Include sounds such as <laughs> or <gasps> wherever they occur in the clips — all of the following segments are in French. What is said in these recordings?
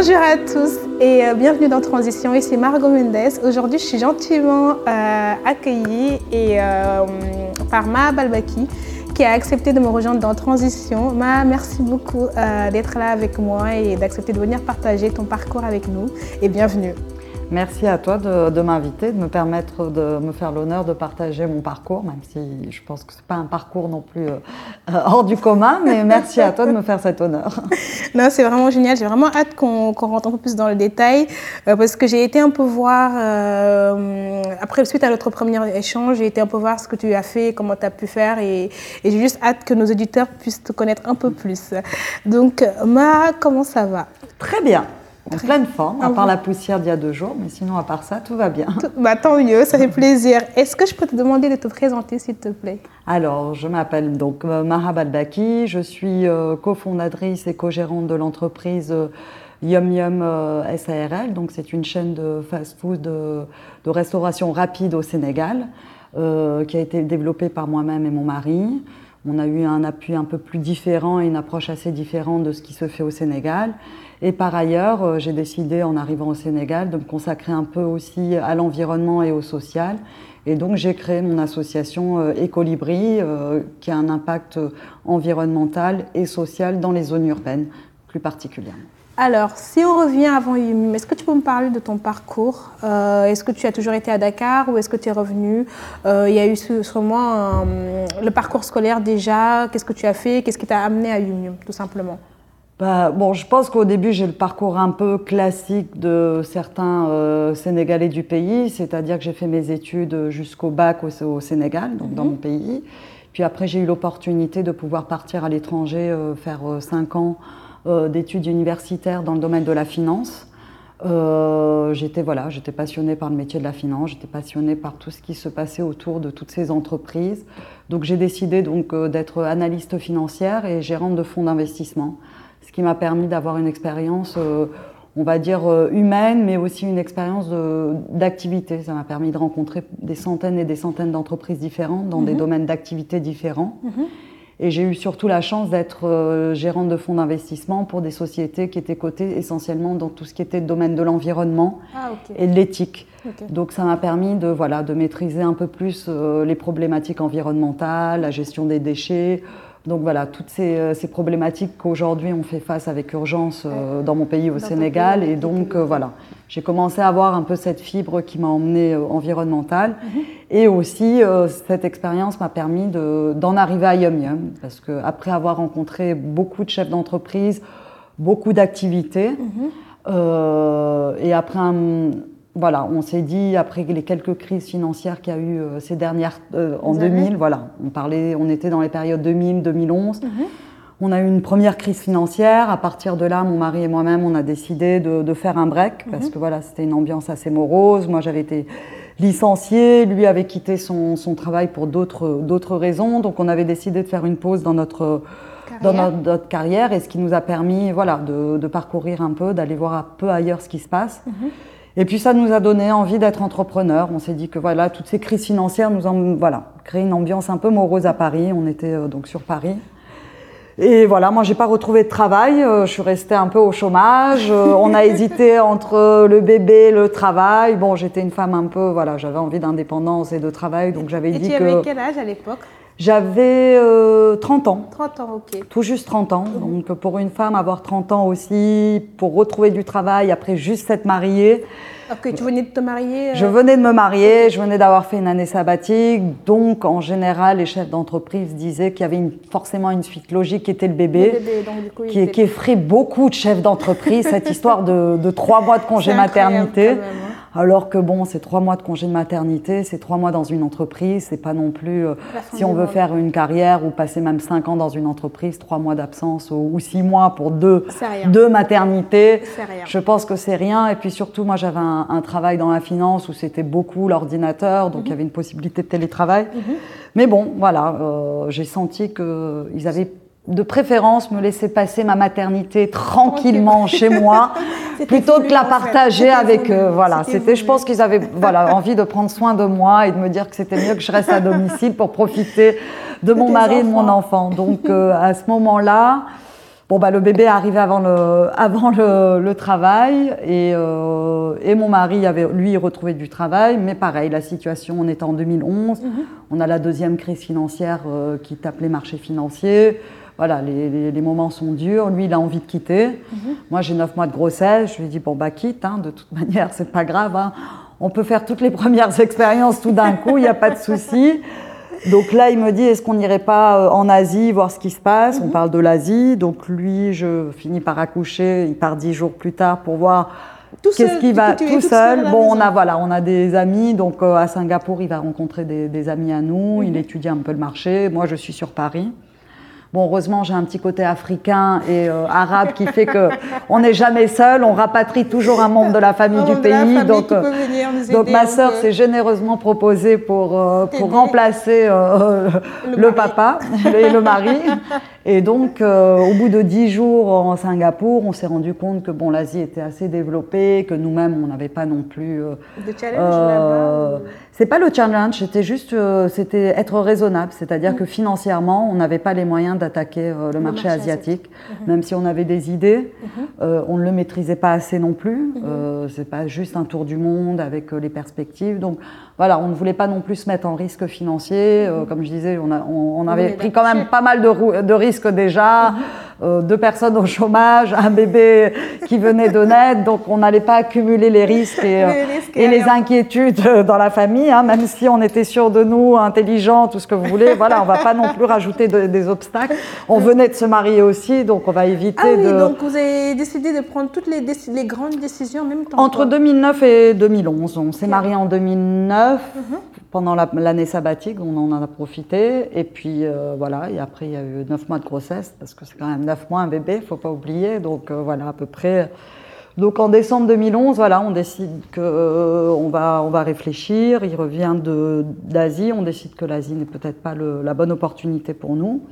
Bonjour à tous et euh, bienvenue dans Transition. Ici Margot Mendes. Aujourd'hui, je suis gentiment euh, accueillie euh, par Ma Balbaki qui a accepté de me rejoindre dans Transition. Ma, merci beaucoup d'être là avec moi et d'accepter de venir partager ton parcours avec nous. Et bienvenue. Merci à toi de, m'inviter, de me permettre de me faire l'honneur de partager mon parcours, même si je pense que ce n'est pas un parcours non plus euh, hors du commun, mais <laughs> merci à toi de me faire cet honneur. <laughs> Non, c'est vraiment génial. J'ai vraiment hâte qu'on rentre un peu plus dans le détail, euh, parce que j'ai été un peu voir, euh, après, suite à notre premier échange, j'ai été un peu voir ce que tu as fait, comment tu as pu faire, et, et j'ai juste hâte que nos auditeurs puissent te connaître un peu plus. Donc, Ma, comment ça va? Très bien en pleine forme, à part la poussière d'il y a deux jours, mais sinon, à part ça, tout va bien. Bah, tant mieux, ça fait plaisir. Est-ce que je peux te demander de te présenter, s'il te plaît? Alors, je m'appelle donc euh, Mahab Albaki, je suis euh, cofondatrice et co-gérante de l'entreprise euh, Yum Yum SARL, donc c'est une chaîne de fast-food de, de, restauration rapide au Sénégal, qui a été développée par moi-même et mon mari. On a eu un appui un peu plus différent et une approche assez différente de ce qui se fait au Sénégal. Et par ailleurs, euh, j'ai décidé en arrivant au Sénégal de me consacrer un peu aussi à l'environnement et au social. Et donc j'ai créé mon association euh, euh, qui a un impact environnemental et social dans les zones urbaines, plus particulièrement. Alors, si on revient avant Yumi, est-ce que tu peux me parler de ton parcours? Est-ce que tu as toujours été à Dakar ou est-ce que tu es revenu? Il y a eu sûrement le parcours scolaire déjà. Qu'est-ce que tu as fait? Qu'est-ce qui t'a amené à Yumi, tout simplement? Bah, bon, je pense qu'au début, j'ai le parcours un peu classique de certains euh, Sénégalais du pays, c'est-à-dire que j'ai fait mes études jusqu'au bac au, Sénégal, donc dans mhm. mon pays. Puis après, j'ai eu l'opportunité de pouvoir partir à l'étranger, euh, faire euh, cinq ans d'études universitaires dans le domaine de la finance. j'étais voilà, j'étais passionnée par le métier de la finance, j'étais passionnée par tout ce qui se passait autour de toutes ces entreprises. Donc j'ai décidé donc d'être analyste financière et gérante de fonds d'investissement ce qui m'a permis d'avoir une expérience, euh, on va dire, euh, humaine, mais aussi une expérience d'activité. Ça m'a permis de rencontrer des centaines et des centaines d'entreprises différentes dans des mhm. domaines d'activité différents. Mhm. Et j'ai eu surtout la chance d'être euh, gérante de fonds d'investissement pour des sociétés qui étaient cotées essentiellement dans tout ce qui était le domaine de l'environnement ah, et de l'éthique. Donc ça m'a permis de, voilà, de maîtriser un peu plus les problématiques environnementales, la gestion des déchets, donc voilà, toutes ces, euh, problématiques qu'aujourd'hui on fait face avec urgence euh, dans mon pays au Sénégal. et donc euh, voilà, j'ai commencé à avoir un peu cette fibre qui m'a emmenée environnementale. Mhm. Et aussi, cette expérience m'a permis d'en arriver à Yum Yum. Parce qu'après avoir rencontré beaucoup de chefs d'entreprise, beaucoup d'activités, mhm. et après un voilà, on s'est dit, après les quelques crises financières qu'il y a eu euh, ces dernières, euh, en 2000, voilà, on parlait, on était dans les périodes 2000-2011. Mhm. On a eu une première crise financière. À partir de là, mon mari et moi-même, on a décidé de, faire un break parce mhm. que voilà, c'était une ambiance assez morose. Moi, j'avais été licenciée, lui avait quitté son, travail pour d'autres raisons. Donc, on avait décidé de faire une pause dans notre carrière. dans notre, carrière et ce qui nous a permis voilà, de, parcourir un peu, d'aller voir un peu ailleurs ce qui se passe. Mhm. Et puis ça nous a donné envie d'être entrepreneur. On s'est dit que voilà, toutes ces crises financières nous ont voilà, créé une ambiance un peu morose à Paris. On était euh, donc sur Paris. Et voilà, moi j'ai pas retrouvé de travail, euh, je suis restée un peu au chômage. Euh, on a <laughs> hésité entre le bébé, le travail. Bon, j'étais une femme un peu, voilà, j'avais envie d'indépendance et de travail, donc j'avais dit que. Et tu avais quel âge à l'époque? J'avais 30 ans. 30 ans, ok. Tout juste 30 ans. Donc pour une femme, avoir 30 ans aussi, pour retrouver du travail après juste s'être mariée, Ok, tu venais de te marier Je venais de me marier, je venais d'avoir fait une année sabbatique. Donc, en général, les chefs d'entreprise disaient qu'il y avait forcément une suite logique qui était le bébé, qui, effraie beaucoup de chefs d'entreprise, cette <laughs> histoire de, trois mois de congé maternité. Hein. Alors que bon, c'est trois mois de congé de maternité, c'est trois mois dans une entreprise, c'est pas non plus, euh, si on veut faire une carrière ou passer même cinq ans dans une entreprise, trois mois d'absence ou, six mois pour deux, deux maternités, je pense que c'est rien. Et puis surtout, moi j'avais un, travail dans la finance où c'était beaucoup l'ordinateur, donc il y avait une possibilité de télétravail. Mhm. Mais bon, voilà, euh, j'ai senti qu'ils avaient de préférence me laisser passer ma maternité tranquillement chez moi <laughs> plutôt que la partager avec eux. Voilà, c'était, je pense qu'ils avaient <laughs> voilà, envie de prendre soin de moi et de me dire que c'était mieux que je reste à domicile pour profiter de mon mari et de mon enfant. Donc <laughs> euh, à ce moment-là, Bon, bah, le bébé est arrivé avant le, <laughs> avant le, travail et, euh, et, mon mari avait, lui, retrouvé du travail. Mais pareil, la situation, on était en 2011. Mhm. On a la deuxième crise financière euh, qui tape les marchés financiers. Voilà, les, les, moments sont durs. Lui, il a envie de quitter. Mhm. Moi, j'ai neuf mois de grossesse. Je lui ai dit, bon, bah, quitte, hein, de toute <laughs> manière, c'est pas grave. Hein. On peut faire toutes les premières <laughs> expériences tout d'un coup, il n'y a pas de souci. Donc là, il me dit, est-ce qu'on n'irait pas euh, en Asie voir ce qui se passe? On mhm. parle de l'Asie. Donc lui, je finis par accoucher. Il part dix jours plus tard pour voir qu'est-ce qui va tout seul. Bon, on a voilà, on a des amis. Donc euh, à Singapour, il va rencontrer des, amis à nous. Il mhm. étudie un peu le marché. Moi, je suis sur Paris. Bon, heureusement, j'ai un petit côté africain et euh, arabe qui fait que on n'est jamais seul. On rapatrie toujours un membre de la famille du pays. donc, euh, donc ma sœur s'est généreusement proposée pour euh, pour remplacer le, le papa et le mari. Et donc, au bout de dix jours en Singapour, on s'est rendu compte que bon, l'Asie était assez développée, que nous-mêmes, on n'avait pas non plus. de challenge là-bas. C'est pas le challenge, c'était juste euh, c'était être raisonnable, c'est-à-dire que financièrement, on n'avait pas les moyens d'attaquer euh, le, marché, asiatique, mhm. même si on avait des idées, mhm. euh, on ne le maîtrisait pas assez non plus. Mhm. c'est pas juste un tour du monde avec les perspectives. Donc voilà, on ne voulait pas non plus se mettre en risque financier. comme je disais, on, on, avait pris quand même pas mal de, de risques déjà. Euh, deux personnes au chômage, un bébé qui venait de naître, donc on n'allait pas accumuler les risques et, les, euh, inquiétudes dans la famille, hein, même si on était sûr de nous, intelligents, tout ce que vous voulez. Voilà, on va pas non plus rajouter des obstacles. On venait de se marier aussi, donc on va éviter ah oui, de. Donc vous avez décidé de prendre toutes les, les grandes décisions en même temps. Entre 2009 et 2011, on s'est marié en 2009 pendant l'année sabbatique, on en a profité. Et puis euh, voilà, et après il y a eu neuf mois de grossesse, parce que c'est quand même neuf mois un bébé, il ne faut pas oublier. Donc euh, voilà, à peu près. Donc en décembre 2011, voilà, on décide qu'on euh, on va, on va réfléchir. Il revient d'Asie, on décide que l'Asie n'est peut-être pas le, la bonne opportunité pour nous.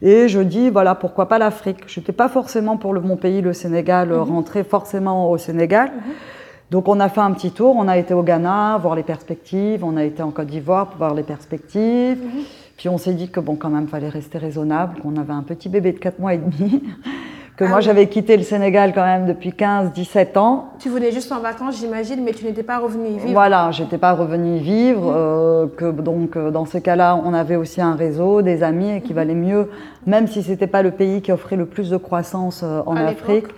Et je dis, voilà, pourquoi pas l'Afrique? Je n'étais pas forcément pour le, mon pays, le Sénégal, mm-hmm. rentrer forcément au Sénégal. Mm-hmm. Donc on a fait un petit tour, on a été au Ghana, voir les perspectives, on a été en Côte d'Ivoire pour voir les perspectives. Mhm. Puis on s'est dit que bon, quand même, fallait rester raisonnable, qu'on avait un petit bébé de 4 mois et demi, <laughs> que moi ah j'avais quitté le Sénégal quand même depuis 15-17 ans. Tu voulais juste en vacances, j'imagine, mais tu n'étais pas revenu y vivre. Voilà, j'étais pas revenu y vivre. Mhm. Euh, que donc euh, dans ce cas-là, on avait aussi un réseau, des amis, et qui mhm. valait mieux, même si c'était pas le pays qui offrait le plus de croissance euh, en Afrique.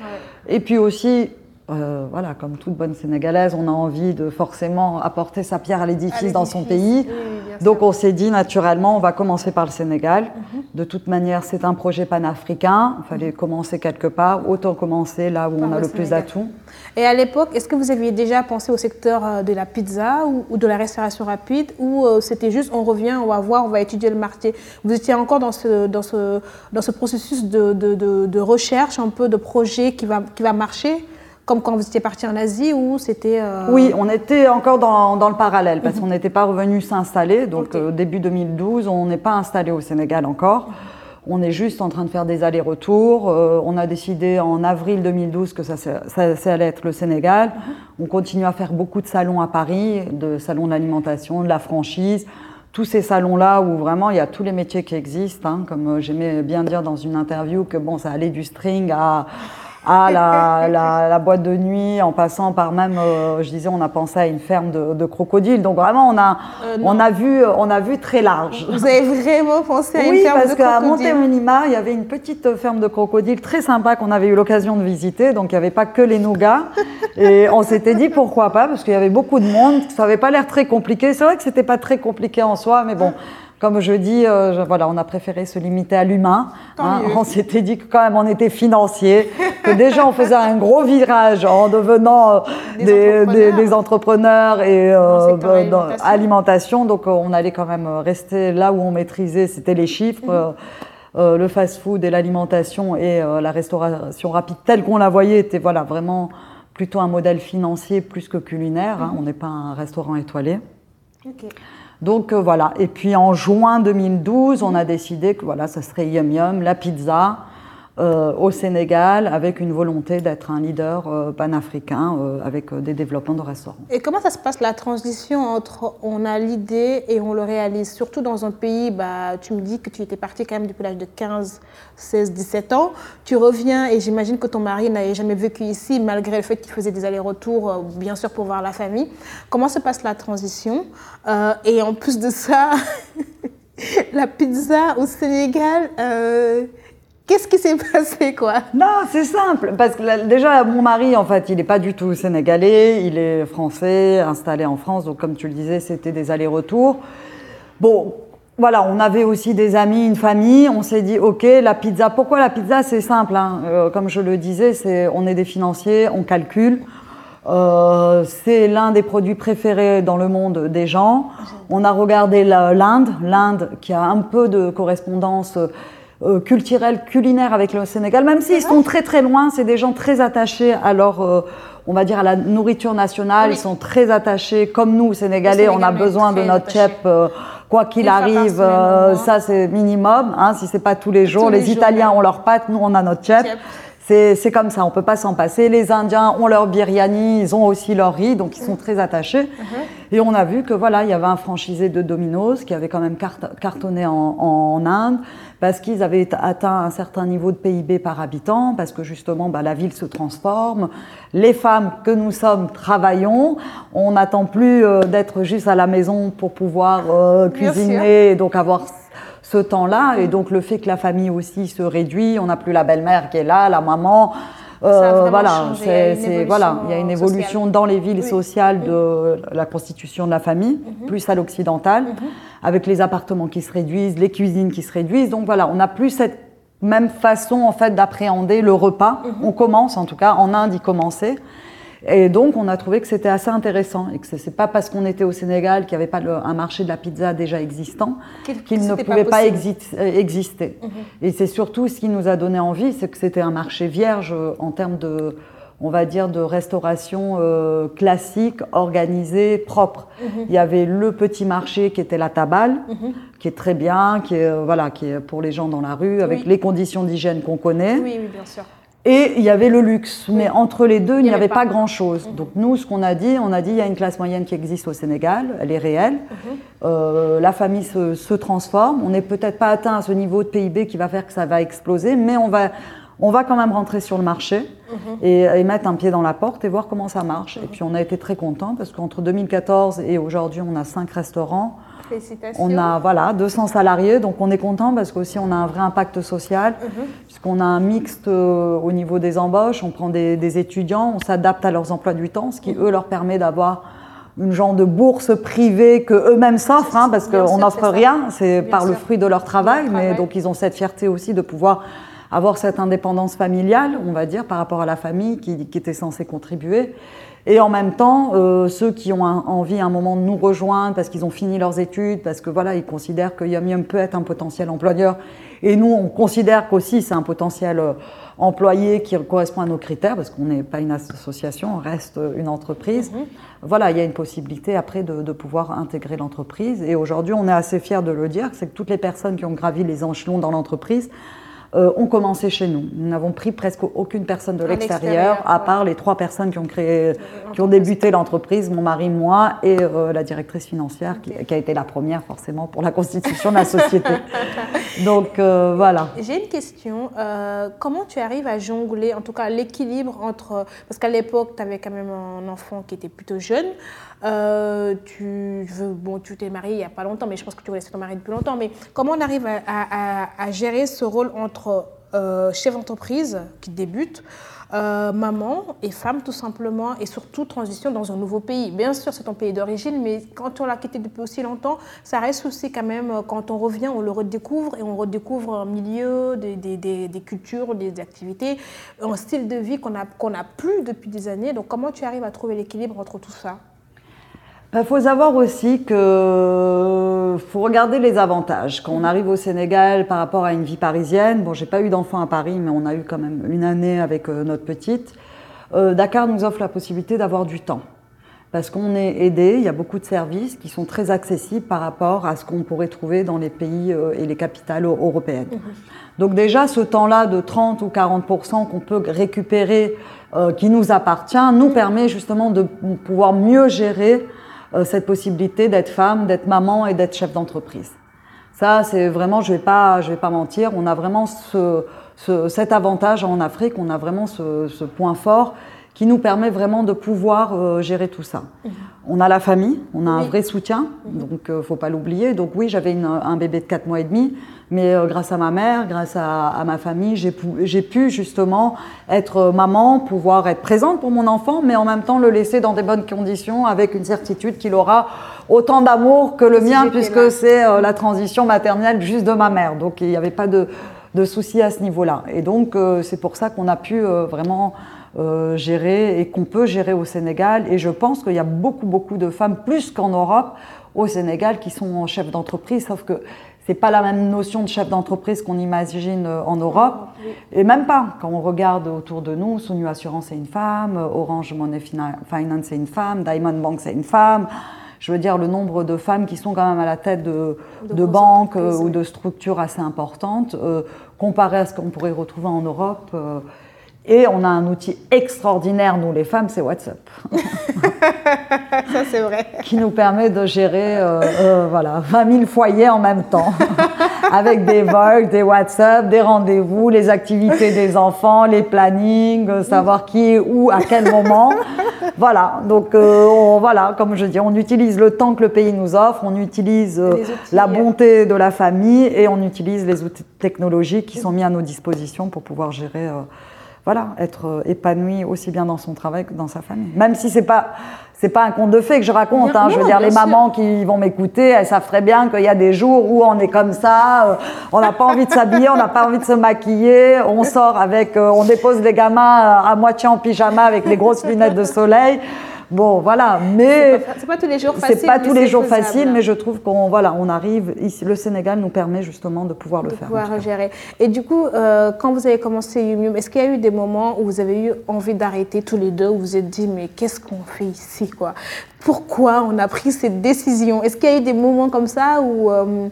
Et puis aussi, euh, voilà, comme toute bonne Sénégalaise, on a envie de forcément apporter sa pierre à l'édifice dans son pays. Donc on s'est dit naturellement, on va commencer par le Sénégal. Mhm. De toute manière, c'est un projet panafricain. Il fallait commencer quelque part. Autant commencer là où on a le, plus d'atouts. Et à l'époque, est-ce que vous aviez déjà pensé au secteur euh, de la pizza ou, de la restauration rapide Ou euh, c'était juste on revient, on va voir, on va étudier le marché? Vous étiez encore dans ce, dans ce, dans ce processus de, de, de, recherche, un peu de projet qui va, qui va marcher? Comme quand vous étiez parti en Asie ou c'était... Euh, oui, on était encore dans, dans le parallèle parce qu'on n'était pas revenu s'installer. Donc euh, début 2012, on n'est pas installé au Sénégal encore. On est juste en train de faire des allers-retours. Euh, on a décidé en avril 2012 que ça, ça, ça, allait être le Sénégal. On continue à faire beaucoup de salons à Paris, de salons d'alimentation, de la franchise tous ces salons-là où vraiment il y a tous les métiers qui existent, hein, comme j'aimais bien dire dans une interview que bon, ça allait du string à, à la, la, la, boîte de nuit, en passant par même, euh, je disais, on a pensé à une ferme de, de crocodiles. Donc vraiment, on a, euh, on a vu, on a vu très large. Vous avez vraiment pensé à une ferme de crocodiles Oui, parce qu'à Montémonima, il y avait une petite ferme de crocodiles très sympa qu'on avait eu l'occasion de visiter. Donc il n'y avait pas que les nougats. <laughs> Et on s'était dit pourquoi pas, parce qu'il y avait beaucoup de monde. Ça n'avait pas l'air très compliqué. C'est vrai que c'était pas très compliqué en soi, mais bon comme je dis, euh, voilà, on a préféré se limiter à l'humain. Hein. on s'était dit que quand même on était financier, que déjà on faisait un gros virage en devenant euh, des, entrepreneurs. et euh, dans alimentation. Donc on allait quand même rester là où on maîtrisait, c'était les chiffres. Mhm. le fast-food et l'alimentation et la restauration rapide telle qu'on la voyait était voilà vraiment plutôt un modèle financier plus que culinaire. Hein. Mhm. On n'est pas un restaurant étoilé. Donc euh, voilà. Et puis en juin 2012, on a décidé que voilà, ça serait Yum Yum, la pizza. Euh, au Sénégal avec une volonté d'être un leader euh, panafricain euh, avec des développements de restaurants. Et comment ça se passe la transition entre on a l'idée et on le réalise? Surtout dans un pays, bah, tu me dis que tu étais parti quand même depuis l'âge de 15, 16, 17 ans. Tu reviens et j'imagine que ton mari n'avait jamais vécu ici malgré le fait qu'il faisait des allers-retours, bien sûr pour voir la famille. Comment se passe la transition? Et en plus de ça, <laughs> la pizza au Sénégal Qu'est-ce qui s'est <laughs> passé, quoi? Non, c'est simple. Parce que déjà, mon mari, en fait, il n'est pas du tout sénégalais. Il est français, installé en France. Donc, comme tu le disais, c'était des allers-retours. Bon, voilà, on avait aussi des amis, une famille. On s'est dit, OK, la pizza. Pourquoi la pizza? C'est simple. Hein. Euh, comme je le disais, on est des financiers, on calcule. Euh, c'est l'un des produits préférés dans le monde des gens. On a regardé l'Inde, l'Inde qui a un peu de correspondance euh, culturel, culinaire avec le Sénégal, même s'ils sont très très loin, c'est des gens très attachés à leur, euh, on va dire, à la nourriture nationale, ils sont très attachés, comme nous, Sénégalais, on a besoin de notre chef, euh, quoi qu'il arrive, ça c'est minimum, hein, si c'est pas tous les jours. les, Italiens ont leur pâte, nous on a notre chef. C'est comme ça, on peut pas s'en passer. Les Indiens ont leur biryani, ils ont aussi leur riz, donc ils sont très attachés. Uh-huh. Et on a vu que voilà, il y avait un franchisé de Domino's qui avait quand même cartonné en, Inde parce qu'ils avaient atteint un certain niveau de PIB par habitant, parce que justement bah, la ville se transforme. Les femmes que nous sommes travaillons. On n'attend plus euh, d'être juste à la maison pour pouvoir euh, cuisiner et donc avoir ce temps-là. Et donc le fait que la famille aussi se réduit, on n'a plus la belle-mère qui est là, la maman. Euh, voilà, c'est voilà, il y a une évolution dans les villes sociales de la constitution de la famille, mhm. plus à l'occidental, mhm. avec les appartements qui se réduisent, les cuisines qui se réduisent. Donc voilà, on n'a plus cette même façon en fait d'appréhender le repas. Mhm. On commence, en tout cas, en Inde, y commencer. Et donc, on a trouvé que c'était assez intéressant et que ce n'est pas parce qu'on était au Sénégal qu'il n'y avait pas un marché de la pizza déjà existant qu'il ne pouvait pas, exister. Mhm. Et c'est surtout ce qui nous a donné envie, c'est que c'était un marché vierge euh, en termes de, on va dire, de restauration euh, classique, organisée, propre. Mhm. Il y avait le petit marché qui était la tabale, mhm. qui est très bien, qui est, euh, voilà, qui est pour les gens dans la rue, avec les conditions d'hygiène qu'on connaît. Oui, oui, bien sûr. Et il y avait le luxe, mais entre les deux, il n'y avait pas, grand-chose. Mhm. Donc nous, ce qu'on a dit, on a dit il y a une classe moyenne qui existe au Sénégal, elle est réelle. Mhm. Euh, la famille se, transforme. On n'est peut-être pas atteint à ce niveau de PIB qui va faire que ça va exploser, mais on va, on va quand même rentrer sur le marché mhm. et, et, mettre un pied dans la porte et voir comment ça marche. Et puis on a été très contents parce qu'entre 2014 et aujourd'hui, on a cinq restaurants. On a voilà, 200 salariés, donc on est content parce qu'aussi on a un vrai impact social, mhm. puisqu'on a un mixte euh, au niveau des embauches, on prend des, étudiants, on s'adapte à leurs emplois du temps, ce qui eux leur permet d'avoir une genre de bourse privée que eux-mêmes s'offrent, hein, parce qu'on n'offre rien, c'est par le fruit de leur travail, mais donc ils ont cette fierté aussi de pouvoir avoir cette indépendance familiale, on va dire, par rapport à la famille qui, qui était censée contribuer. Et en même temps, euh, ceux qui ont envie à un moment de nous rejoindre parce qu'ils ont fini leurs études, parce que voilà, ils considèrent que Yum peut être un potentiel employeur. Et nous, on considère qu'aussi c'est un potentiel euh, employé qui correspond à nos critères, parce qu'on n'est pas une association, on reste une entreprise. Mm-hmm. Voilà, il y a une possibilité après de, de pouvoir intégrer l'entreprise. Et aujourd'hui, on est assez fiers de le dire, c'est que toutes les personnes qui ont gravi les échelons dans l'entreprise euh, ont commencé chez nous. Nous n'avons pris presque aucune personne de l'extérieur, à part les trois personnes qui ont créé, qui ont débuté l'entreprise, mon mari, moi et euh, la directrice financière, qui, a été la première forcément pour la constitution de la société. <laughs> Donc euh, voilà. J'ai une question. comment tu arrives à jongler, en tout cas l'équilibre entre, parce qu'à l'époque, tu avais quand même un enfant qui était plutôt jeune. Euh, tu veux, bon, tu t'es marié il n'y a pas longtemps, mais je pense que tu laisser ton mari depuis longtemps. Mais comment on arrive à, gérer ce rôle entre euh, chef d'entreprise qui débute, euh, maman et femme tout simplement, et surtout transition dans un nouveau pays. Bien sûr, c'est ton pays d'origine, mais quand on l'a quitté depuis aussi longtemps, ça reste aussi quand même, quand on revient, on le redécouvre et on redécouvre un milieu, des, des, des, cultures, des activités, un style de vie qu'on n'a a plus depuis des années. Donc comment tu arrives à trouver l'équilibre entre tout ça? Il bah, faut savoir aussi que faut regarder les avantages. Quand on arrive au Sénégal par rapport à une vie parisienne, bon, j'ai pas eu d'enfant à Paris, mais on a eu quand même une année avec euh, notre petite. Euh, Dakar nous offre la possibilité d'avoir du temps. parce qu'on est aidé, il y a beaucoup de services qui sont très accessibles par rapport à ce qu'on pourrait trouver dans les pays euh, et les capitales européennes. Mhm. Donc déjà, ce temps-là de 30 ou 40 qu'on peut récupérer, euh, qui nous appartient, nous permet justement de pouvoir mieux gérer euh, cette possibilité d'être femme, d'être maman et d'être chef d'entreprise. Ça, c'est vraiment, je vais pas, je vais pas mentir, on a vraiment ce, ce, cet avantage en Afrique, on a vraiment ce, ce point fort qui nous permet vraiment de pouvoir euh, gérer tout ça. Mhm. On a la famille, on a un vrai soutien, donc euh, faut pas l'oublier. Donc oui, j'avais un bébé de 4 mois et demi, mais euh, grâce à ma mère, grâce à, à ma famille, j'ai pu, pu, justement être maman, pouvoir être présente pour mon enfant, mais en même temps le laisser dans des bonnes conditions, avec une certitude qu'il aura autant d'amour que le mien, puisque c'est euh, la transition maternelle juste de ma mère. Donc il n'y avait pas de, de soucis à ce niveau-là. Et donc c'est pour ça qu'on a pu vraiment euh, gérer et qu'on peut gérer au Sénégal. Et je pense qu'il y a beaucoup, beaucoup de femmes, plus qu'en Europe, au Sénégal, qui sont chefs d'entreprise, sauf que c'est pas la même notion de chef d'entreprise qu'on imagine euh, en Europe. Et même pas. Quand on regarde autour de nous, Sonu Assurance c'est une femme, Orange Money Finance c'est une femme, Diamond Bank c'est une femme. Je veux dire, le nombre de femmes qui sont quand même à la tête de, de, banques euh, ou de structures assez importantes, comparé à ce qu'on pourrait retrouver en Europe. Et on a un outil extraordinaire, nous les femmes, c'est WhatsApp. <laughs> Ça, c'est vrai. Qui nous permet de gérer euh, euh, voilà, 20 000 foyers en même temps. <laughs> Avec des vols, des WhatsApp, des rendez-vous, les activités des enfants, les plannings, euh, savoir qui est où, à quel moment. Voilà, donc voilà, comme je dis, on utilise le temps que le pays nous offre, on utilise la bonté de la famille et on utilise les outils technologiques qui sont mis à nos dispositions pour pouvoir gérer voilà, être euh, épanoui aussi bien dans son travail que dans sa famille. Même si c'est pas c'est pas un conte de fées que je raconte. Hein. je veux dire, les mamans qui vont m'écouter, elles savent très bien qu'il y a des jours où on est comme ça, euh, on n'a pas envie de s'habiller, on n'a pas envie de se maquiller, on sort avec, euh, on dépose les gamins à moitié en pyjama avec les grosses lunettes de soleil. Bon, voilà, mais c'est pas, tous les jours facile. C'est pas tous les jours facile, mais je trouve qu'on voilà, on arrive ici. Le Sénégal nous permet justement de pouvoir le faire. Pouvoir gérer. Et du coup, euh, quand vous avez commencé Yumium, est-ce qu'il y a eu des moments où vous avez eu envie d'arrêter tous les deux, où vous vous êtes dit mais qu'est-ce qu'on fait ici quoi? Pourquoi on a pris cette décision? Est-ce qu'il y a eu des moments comme ça où euh,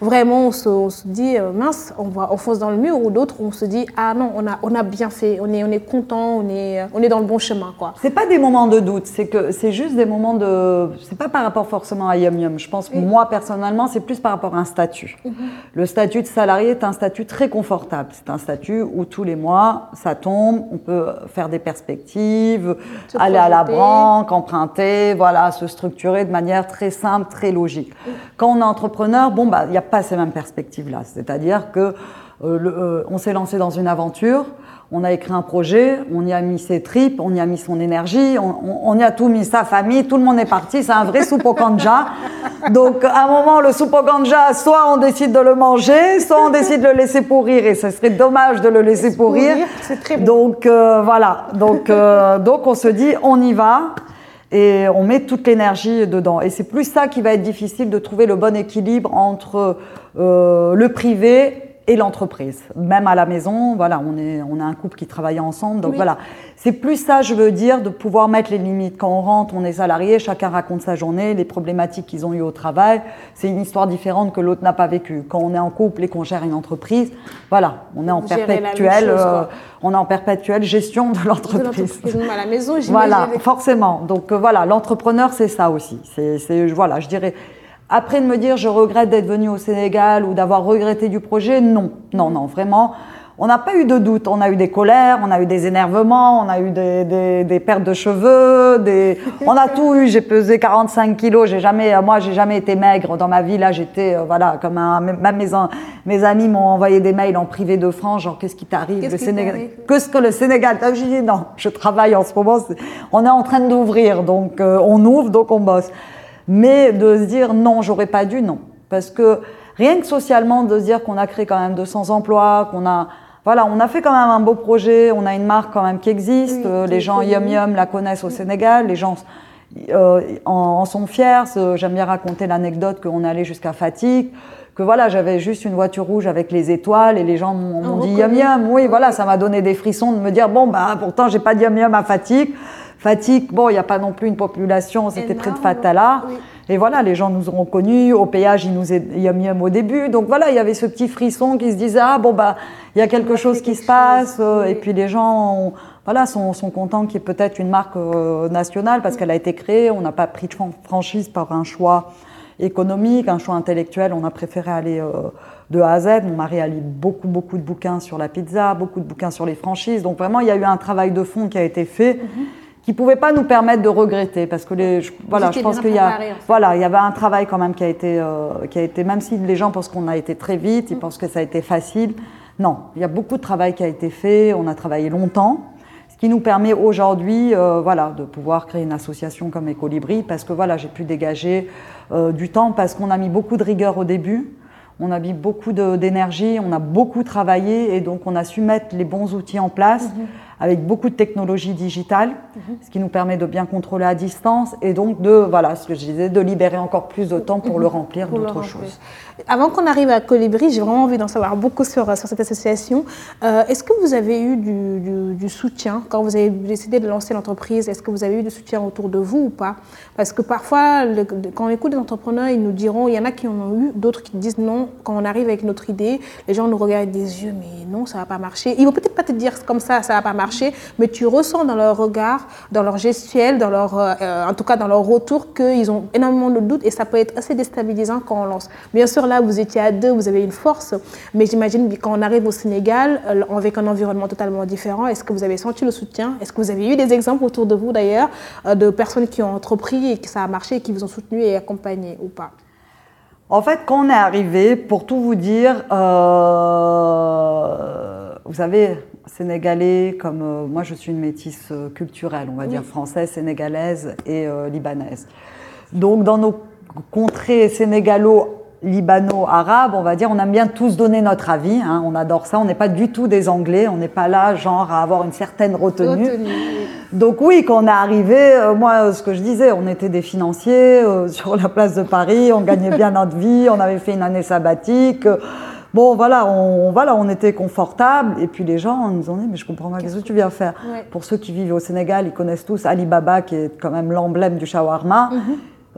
vraiment on se, dit euh, mince, on, va, on fonce dans le mur, ou d'autres on se dit ah non, on a, on a bien fait, on est, on est content, on est, on est dans le bon chemin. quoi. C'est pas des moments de doute, c'est que c'est juste des moments de. C'est pas par rapport forcément à Yum Yum. Je pense que moi personnellement, c'est plus par rapport à un statut. Mhm. Le statut de salarié est un statut très confortable. C'est un statut où tous les mois, ça tombe, on peut faire des perspectives, aller à la banque, emprunter, voilà, se structurer de manière très simple, très logique. Quand on est entrepreneur, bon, bah, il y a pas ces mêmes perspectives-là. C'est-à-dire que euh, euh, on s'est lancé dans une aventure, on a écrit un projet, on y a mis ses tripes, on y a mis son énergie, on, y a tout mis sa famille, tout le monde est parti, c'est un vrai soupe au kanja. Donc à un moment, le soupe au kanja, soit on décide de le manger, soit on décide de le laisser pourrir, et ce serait dommage de le laisser pourrir. Très bon. Donc euh, voilà, donc, donc on se dit, on y va et on met toute l'énergie dedans. Et c'est plus ça qui va être difficile de trouver le bon équilibre entre euh, le privé et l'entreprise. Même à la maison, voilà, on, est, on a un couple qui travaille ensemble. Donc voilà, c'est plus ça, je veux dire, de pouvoir mettre les limites. Quand on rentre, on est salarié, chacun raconte sa journée, les problématiques qu'ils ont eues au travail. C'est une histoire différente que l'autre n'a pas vécue. Quand on est en couple et qu'on gère une entreprise, voilà, on est en perpétuelle, euh, on est en perpétuelle gestion de l'entreprise. à la maison, Voilà, forcément. Donc euh, voilà, l'entrepreneur, c'est ça aussi. C'est, voilà, je dirais après de me dire je regrette d'être venu au Sénégal ou d'avoir regretté du projet, non, non, non, vraiment. On n'a pas eu de doute, on a eu des colères, on a eu des énervements, on a eu des, des, pertes de cheveux, des... on a tout eu. J'ai pesé 45 kilos, j'ai jamais, moi j'ai jamais été maigre dans ma vie. Là j'étais, euh, voilà, comme un, même mes, mes amis m'ont envoyé des mails en privé de France, genre qu'est-ce qui t'arrive, le Sénégal, qu'est-ce que le Sénégal J'ai dit non, je travaille en ce moment, on est en train d'ouvrir, donc euh, on ouvre, donc on bosse. Mais de se dire non, j'aurais pas dû, non. Parce que rien que socialement, de se dire qu'on a créé quand même 200 emplois, qu'on a, voilà, on a fait quand même un beau projet, on a une marque quand même qui existe, les gens Yum Yum la connaissent au Sénégal, les gens euh, en, sont fiers. J'aime bien raconter l'anecdote qu'on allait jusqu'à Fatigue, que voilà, j'avais juste une voiture rouge avec les étoiles et les gens m'ont dit Yum Yum. Oui, voilà, ça m'a donné des frissons de me dire bon, bah pourtant j'ai pas de Yum Yum à Fatigue. Fatigue, bon, il n'y a pas non plus une population, c'était près de Fatala. oui. Et voilà, les gens nous auront connus. Au péage, ils nous il y a mis un au début. Donc voilà, il y avait ce petit frisson qui se disait ah bon bah il y a quelque chose qui quelque se passe. chose, oui. Et puis les gens ont- voilà sont, sont contents qu'il y ait peut-être une marque euh, nationale parce qu'elle a été créée. On n'a pas pris de fran- franchise par un choix économique, un choix intellectuel. On a préféré aller euh, de A à Z. Mon mari a lu beaucoup beaucoup de bouquins sur la pizza, beaucoup de bouquins sur les franchises. Donc vraiment, il y a eu un travail de fond qui a été fait. Mhm. Qui pouvait pas nous permettre de regretter parce que les, je- voilà, je pense qu'il y a, en fait. voilà, il y avait un travail quand même qui a été, euh, qui a été, même si les gens pensent qu'on a été très vite, ils pensent que ça a été facile. Non, il y a beaucoup de travail qui a été fait. On a travaillé longtemps, ce qui nous permet aujourd'hui, euh, voilà, de pouvoir créer une association comme Ecolibri parce que voilà, j'ai pu dégager euh, du temps parce qu'on a mis beaucoup de rigueur au début. On a mis beaucoup d'énergie, on a beaucoup travaillé et donc on a su mettre les bons outils en place Mhm. Avec beaucoup de technologies digitales, ce qui nous permet de bien contrôler à distance et donc de, voilà, ce que je disais, de libérer encore plus de temps pour le remplir d'autres choses. Avant qu'on arrive à Colibri, j'ai vraiment envie d'en savoir beaucoup sur, sur cette association. Euh, Est-ce que vous avez eu du, du- du soutien quand vous avez décidé de lancer l'entreprise? Est-ce que vous avez eu du soutien autour de vous ou pas? Parce que parfois, le- quand on écoute des entrepreneurs, ils nous diront, il y en a qui en ont eu, d'autres qui disent non. Quand on arrive avec notre idée, les gens nous regardent des yeux, mais non, ça va pas marcher. Ils vont peut-être pas te dire comme ça, ça va pas marcher, mais tu ressens dans leur regard, dans leur gestuelle, dans leur, euh, en tout cas dans leur retour, qu'ils ont énormément de doutes et ça peut être assez déstabilisant quand on lance. Bien sûr, là, vous étiez à deux, vous avez une force, mais j'imagine quand on arrive au Sénégal, euh, avec un environnement totalement différent, est-ce que vous avez senti le soutien? Est-ce que vous avez eu des exemples autour de vous d'ailleurs euh, de personnes qui ont entrepris et que ça a marché et qui vous ont soutenu et accompagné ou pas? En fait, quand on est arrivé, pour tout vous dire, vous savez, sénégalais, comme euh, moi je suis une métisse euh, culturelle, on va dire française, sénégalaise et euh, libanaise. Donc dans nos contrées sénégalo libano-arabes, on va dire, on aime bien tous donner notre avis, hein, on adore ça, on n'est pas du tout des Anglais, on n'est pas là genre à avoir une certaine retenue. Retenue. Donc oui, quand on est arrivé, euh, moi, ce que je disais, on était des financiers <laughs> sur la place de Paris, on gagnait bien notre vie, on avait fait une année sabbatique. Bon, voilà, on, voilà, on était confortable. Et puis les gens nous ont dit, mais je comprends pas, qu'est-ce que tu viens faire? Ouais. Pour ceux qui vivent au Sénégal, ils connaissent tous Alibaba, qui est quand même l'emblème du shawarma.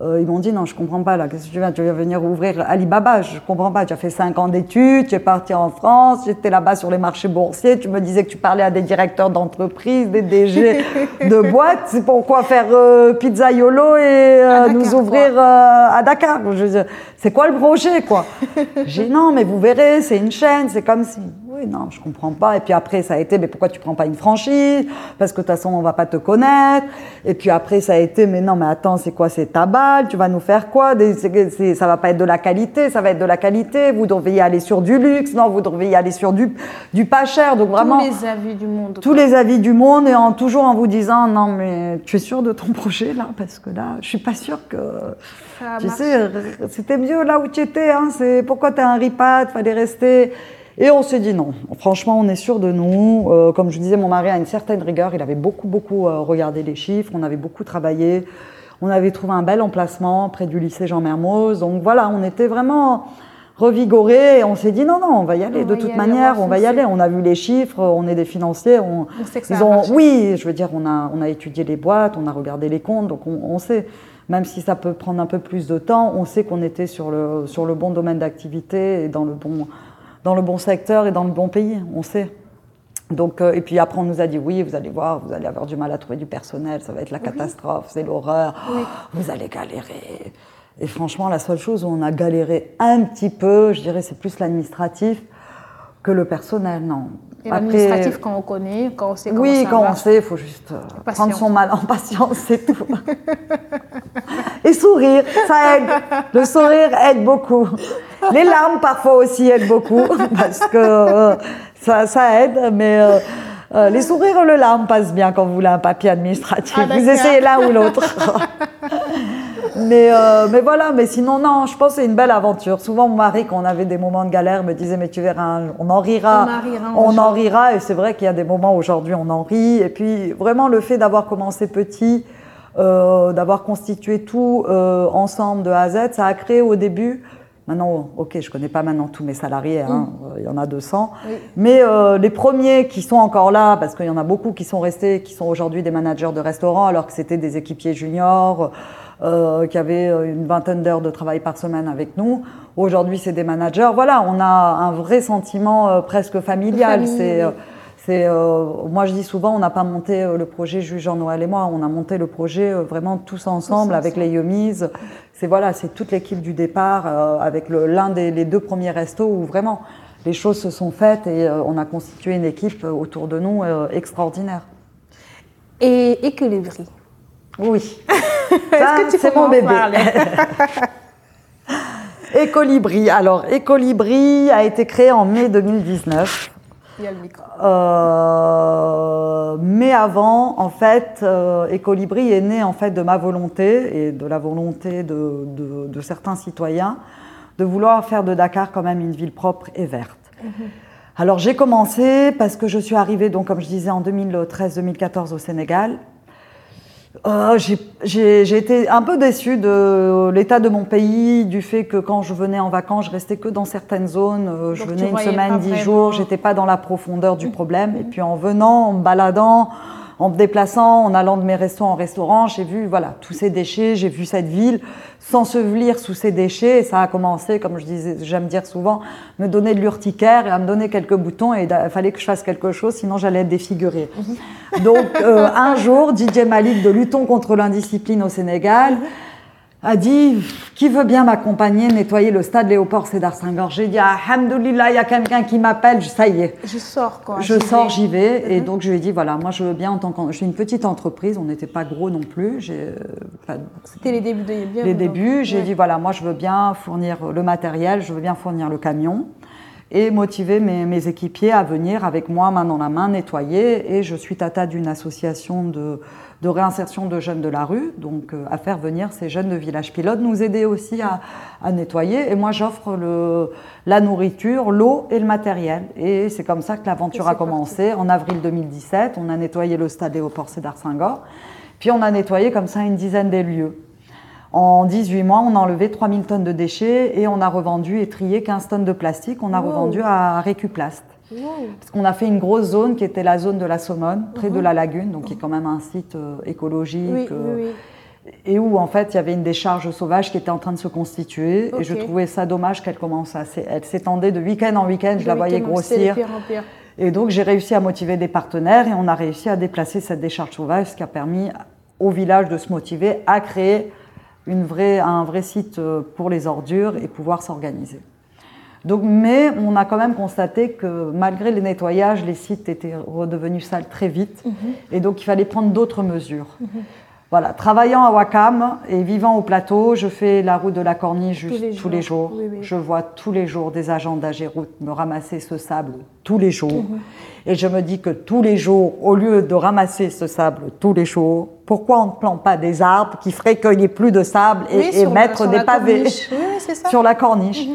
Euh, ils m'ont dit, non, je comprends pas, là, qu'est-ce que tu viens Tu viens venir ouvrir Alibaba, je comprends pas. Tu as fait cinq ans d'études, tu es parti en France, j'étais là-bas sur les marchés boursiers, tu me disais que tu parlais à des directeurs d'entreprise, des DG <laughs> de boîtes. C'est pourquoi faire euh, pizza YOLO et euh, Dakar, nous quoi. ouvrir euh, à Dakar dire, C'est quoi le projet, quoi? <laughs> J'ai dit, non, mais vous verrez, c'est une chaîne, c'est comme si. Oui, non, je comprends pas. Et puis après, ça a été, mais pourquoi tu prends pas une franchise? Parce que de toute façon, on va pas te connaître. Et puis après, ça a été, mais non, mais attends, c'est quoi C'est ta Tu vas nous faire quoi Des- Ça va pas être de la qualité, ça va être de la qualité. Vous devriez aller sur du luxe, non, vous devriez aller sur du, du pas cher. Donc vraiment, Tous les avis du monde. tous les avis du monde et en, toujours en vous disant, non, mais tu es sûr de ton projet là? Parce que là, je suis pas sûre que. Ça Tu marché. sais, c'était mieux là où tu étais. Hein, c'est pourquoi tu as un ripat, fallait rester. Et on s'est dit non. Franchement, on est sûr de nous. Euh, comme je disais, mon mari a une certaine rigueur. Il avait beaucoup, beaucoup euh, regardé les chiffres. On avait beaucoup travaillé. On avait trouvé un bel emplacement près du lycée Jean Mermoz. Donc voilà, on était vraiment revigorés. Et on s'est dit non, non, on va y aller. On de toute manière, on va y aller. On a vu les chiffres. On est des financiers. On, On sait que ça ils ont, oui, je veux dire, on a, on a étudié les boîtes, on a regardé les comptes, donc on, on sait, même si ça peut prendre un peu plus de temps, on sait qu'on était sur le, sur le bon domaine d'activité et dans le, bon, dans le bon secteur et dans le bon pays, on sait. Donc, euh, et puis après, on nous a dit oui, vous allez voir, vous allez avoir du mal à trouver du personnel, ça va être la catastrophe, c'est l'horreur, <gasps> vous allez galérer. Et franchement, la seule chose où on a galéré un petit peu, je dirais, c'est plus l'administratif que le personnel, non. Et l'administratif, quand on connaît, quand on sait comment oui, ça quand on sait, il faut juste euh, Patience. prendre son mal en patience, c'est tout. <laughs> Et sourire, ça aide. Le sourire aide beaucoup. Les larmes, parfois aussi, aident beaucoup, <laughs> parce que euh, ça, ça aide, mais euh, euh, les sourires et le larme passent bien quand vous voulez un papier administratif. Ah, vous essayez l'un ou l'autre. <laughs> Mais, euh, mais voilà, mais sinon, non, je pense que c'est une belle aventure. Souvent, mon mari, quand on avait des moments de galère, me disait, mais tu verras, on en rira. On en rira un On en jour. rira. Et c'est vrai qu'il y a des moments aujourd'hui, on en rit. Et puis, vraiment, le fait d'avoir commencé petit, euh, d'avoir constitué tout euh, ensemble de A à Z, ça a créé au début Maintenant, ok, je connais pas maintenant tous mes salariés, hein, mm. il y en a 200. Mais euh, les premiers qui sont encore là, parce qu'il y en a beaucoup qui sont restés, qui sont aujourd'hui des managers de restaurants, alors que c'était des équipiers juniors, euh, qui avaient une vingtaine d'heures de travail par semaine avec nous. Aujourd'hui, c'est des managers. Voilà, on a un vrai sentiment euh, presque familial. C'est c'est, euh, moi, je dis souvent, on n'a pas monté euh, le projet juste Jean-Noël et moi, on a monté le projet euh, vraiment tous ensemble avec les Yomis. C'est voilà, c'est toute l'équipe du départ avec l'un des les deux premiers restos où vraiment les choses se sont faites et on a constitué une équipe autour de nous extraordinaire. Et Équilibri Oui. <laughs> Est-ce que tu mon bébé. Écolibri. <laughs> Alors, Écolibri a été créé en mai 2019. Euh, mais avant, en fait, euh, Ecolibri est né en fait de ma volonté et de la volonté de, de, certains citoyens de vouloir faire de Dakar quand même une ville propre et verte. Mhm. Alors j'ai commencé parce que je suis arrivée, donc comme je disais, en 2013-2014 au Sénégal euh, j'ai été un peu déçue de l'état de mon pays, du fait que quand je venais en vacances, je restais que dans certaines zones. Euh, je venais une semaine, dix jours, j'étais pas dans la profondeur du problème. Et puis en venant, en me baladant, en me déplaçant, en allant de mes restos en restaurant, j'ai vu voilà tous ces déchets, j'ai vu cette ville s'ensevelir sous ces déchets. Et ça a commencé, comme je disais, j'aime dire souvent, me donner de l'urticaire et à me donner quelques boutons. Et il fallait que je fasse quelque chose, sinon j'allais être défigurée. Mhm. Donc euh, un jour, DJ Malik de Luttons contre l'indiscipline au Sénégal a dit qui veut bien m'accompagner nettoyer le stade Léopold Sédar Senghor? J'ai dit alhamdoulilah, il y a quelqu'un qui m'appelle, ça y est. Je sors quoi. Je sors, j'y vais et mhm. donc je lui ai dit voilà, moi je veux bien en tant que je suis une petite entreprise, on n'était pas gros non plus, j'ai C'était les débuts de bien. Les débuts, j'ai dit voilà, moi je veux bien fournir le matériel, je veux bien fournir le camion et motiver mes, mes équipiers à venir avec moi main dans la main nettoyer et je suis tata d'une association de de réinsertion de jeunes de la rue, donc euh, à faire venir ces jeunes de village pilote, nous aider aussi à, nettoyer. Et moi, j'offre la nourriture, l'eau et le matériel. Et c'est comme ça que l'aventure a commencé. En avril 2017, on a nettoyé le stade Léopold Sédar Senghor. Puis on a nettoyé comme ça une dizaine des lieux. En 18 mois, on a enlevé 3000 tonnes de déchets et on a revendu et trié 15 tonnes de plastique. On a revendu à Récuplast. Parce qu'on a fait une grosse zone qui était la zone de la Saumone, près de uh-huh. la lagune, donc qui est quand même un site euh, écologique. Euh, et où en fait il y avait une décharge sauvage qui était en train de se constituer. Et je trouvais ça dommage qu'elle commence à. Elle s'étendait de week-end en week-end, je la voyais grossir. Et donc j'ai réussi à motiver des partenaires et on a réussi à déplacer cette décharge sauvage, ce qui a permis au village de se motiver à créer une vraie, un vrai site euh, pour les ordures et pouvoir s'organiser. Donc, mais on a quand même constaté que malgré les nettoyages, les sites étaient redevenus sales très vite. Mhm. Et donc, il fallait prendre d'autres mesures. Mhm. Voilà, travaillant à Wakam et vivant au plateau, je fais la route de la Corniche tous les jours. Je vois tous les jours des agents d'Agéroute me ramasser ce sable tous les jours. Mhm. Et je me dis que tous les jours, au lieu de ramasser ce sable tous les jours, pourquoi on ne plante pas des arbres qui feraient qu'il n'y ait plus de sable et, mettre des pavés sur la corniche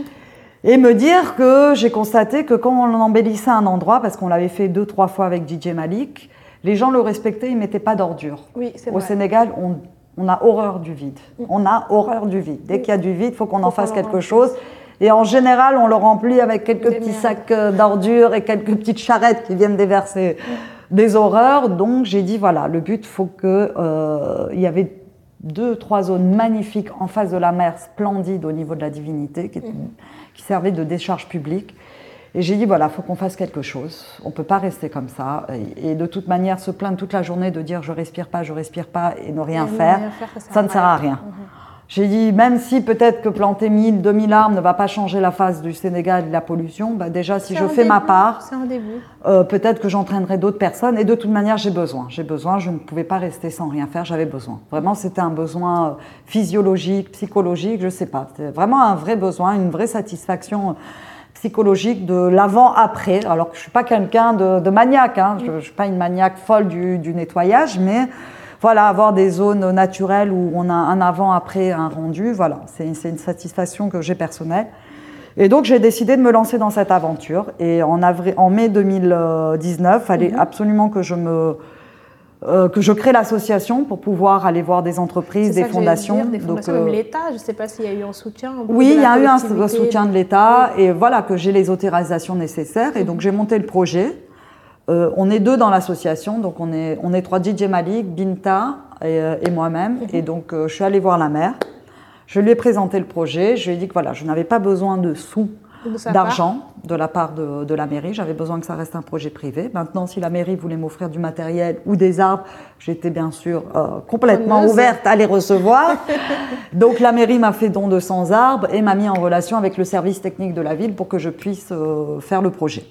et me dire que j'ai constaté que quand on embellissait un endroit, parce qu'on l'avait fait deux, trois fois avec DJ Malik, les gens le respectaient, ils ne mettaient pas d'ordures. Oui, Au Sénégal, on, a horreur du vide. Mm. On a horreur du vide. Dès qu'il y a du vide, il faut qu'on en fasse quelque chose. Et en général, on le remplit avec quelques petits sacs euh, d'ordures et quelques petites charrettes qui viennent déverser mm. des horreurs. Donc j'ai dit, voilà, le but, faut que euh, il y avait deux, trois zones magnifiques en face de la mer, splendides au niveau de la divinité, qui, qui servait de décharge publique. Et j'ai dit, voilà, il faut qu'on fasse quelque chose. On ne peut pas rester comme ça. Et, de toute manière, se plaindre toute la journée de dire je respire pas, je respire pas et ne rien, faire, ça, ne sert à rien. Mhm. J'ai dit, même si peut-être que planter 1000, 2000 arbres ne va pas changer la face du Sénégal et de la pollution, bah déjà, si je fais ma part, euh, peut-être que j'entraînerai d'autres personnes. Et de toute manière, j'ai besoin. J'ai besoin, je ne pouvais pas rester sans rien faire, j'avais besoin. Vraiment, c'était un besoin euh, physiologique, psychologique, je ne sais pas. C'était vraiment un vrai besoin, une vraie satisfaction psychologique de l'avant-après. Alors que je ne suis pas quelqu'un de, maniaque, hein. je ne suis pas une maniaque folle du, du nettoyage, mais voilà, avoir des zones naturelles où on a un avant-après, un rendu, voilà, c'est une satisfaction que j'ai personnelle. Et donc j'ai décidé de me lancer dans cette aventure. Et en, avril, en mai 2019, il fallait mhm. absolument que je me euh, que je crée l'association pour pouvoir aller voir des entreprises, des fondations. Dire, des fondations, Donc, euh, l'État, je ne sais pas s'il y a eu un soutien. oui, il y a eu un soutien de l'État et voilà que j'ai les autorisations nécessaires et donc j'ai monté le projet. Euh, on est deux dans l'association, donc on est, on est trois, DJ Malik, Binta et, et moi-même. Et donc je suis allée voir la mère, je lui ai présenté le projet, je lui ai dit que voilà, je n'avais pas besoin de sous, d'argent de la part de, de la mairie, j'avais besoin que ça reste un projet privé. Maintenant, si la mairie voulait m'offrir du matériel ou des arbres, j'étais bien sûr euh, complètement Preneuse. ouverte à les recevoir. <laughs> Donc la mairie m'a fait don de 100 arbres et m'a mis en relation avec le service technique de la ville pour que je puisse euh, faire le projet.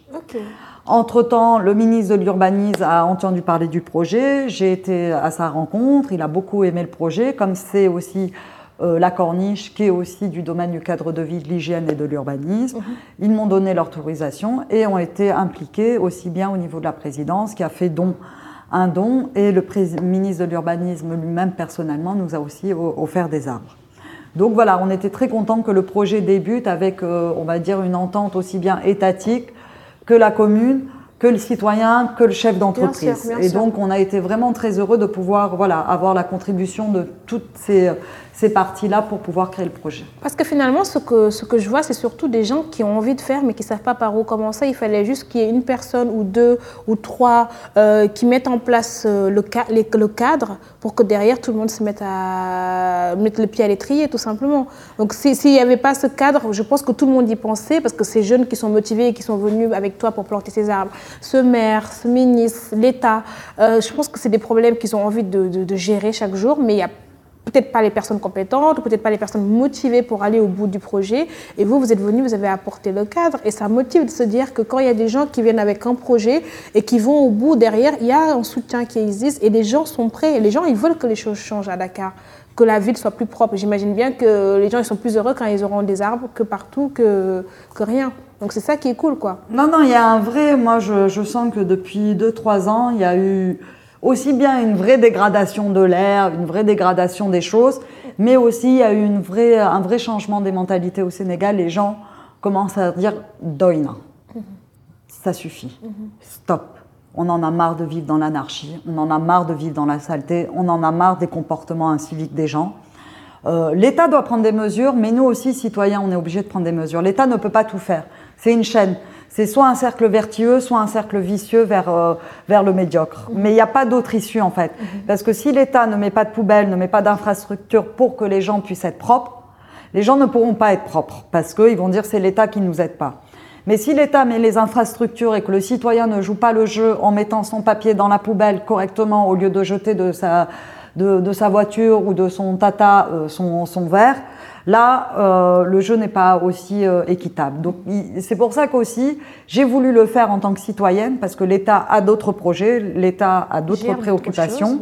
Entre-temps, le ministre de l'Urbanisme a entendu parler du projet. J'ai été à sa rencontre. Il a beaucoup aimé le projet, comme c'est aussi euh, la corniche, qui est aussi du domaine du cadre de vie, de l'hygiène et de l'urbanisme. Ils m'ont donné l'autorisation et ont été impliqués aussi bien au niveau de la présidence, qui a fait don un don, et le ministre de l'Urbanisme lui-même personnellement nous a aussi offert des arbres. Donc voilà, on était très contents que le projet débute avec, euh, on va dire, une entente aussi bien étatique que la commune, que le citoyen, que le chef d'entreprise. Et donc on a été vraiment très heureux de pouvoir voilà, avoir la contribution de toutes ces, ces parties-là pour pouvoir créer le projet. Parce que finalement, ce que, ce que je vois, c'est surtout des gens qui ont envie de faire, mais qui ne savent pas par où commencer. Il fallait juste qu'il y ait une personne ou deux ou trois euh, qui mettent en place euh, le cadre pour que derrière, tout le monde se mette à mettre le pied à l'étrier, tout simplement. Donc, si- s'il n'y avait pas ce cadre, je pense que tout le monde y pensait, parce que ces jeunes qui sont motivés et qui sont venus avec toi pour planter ces arbres, ce maire, ce ministre, l'État, euh, je pense que c'est des problèmes qu'ils ont envie de, gérer chaque jour, mais il y a peut-être pas les personnes compétentes, peut-être pas les personnes motivées pour aller au bout du projet. Et vous, vous êtes venu, vous avez apporté le cadre. Et ça motive de se dire que quand il y a des gens qui viennent avec un projet et qui vont au bout derrière, il y a un soutien qui existe et les gens sont prêts. Et les gens, ils veulent que les choses changent à Dakar, que la ville soit plus propre. J'imagine bien que les gens, ils sont plus heureux quand ils auront des arbres que partout, que, rien. Donc c'est ça qui est cool, quoi. Non, non, il y a un vrai. Moi, je, je sens que depuis 2-3 ans, il y a eu aussi bien une vraie dégradation de l'air, une vraie dégradation des choses, mais aussi il y a eu un vrai changement des mentalités au Sénégal. Les gens commencent à dire doina. Ça suffit. Stop. On en a marre de vivre dans l'anarchie, on en a marre de vivre dans la saleté, on en a marre des comportements inciviques des gens. Euh, L'État doit prendre des mesures, mais nous aussi, citoyens, on est obligés de prendre des mesures. L'État ne peut pas tout faire. C'est une chaîne. C'est soit un cercle vertueux, soit un cercle vicieux vers, euh, vers le médiocre. Mais il n'y a pas d'autre issue, en fait. Parce que si l'État ne met pas de poubelle, ne met pas d'infrastructure pour que les gens puissent être propres, les gens ne pourront pas être propres. Parce qu'ils vont dire c'est l'État qui ne nous aide pas. Mais si l'État met les infrastructures et que le citoyen ne joue pas le jeu en mettant son papier dans la poubelle correctement au lieu de jeter de sa, de, de sa voiture ou de son tata euh, son, son verre, là, euh, le jeu n'est pas aussi euh, équitable. Donc c'est pour ça qu'aussi, j'ai voulu le faire en tant que citoyenne parce que l'État a d'autres projets, l'État a d'autres préoccupations.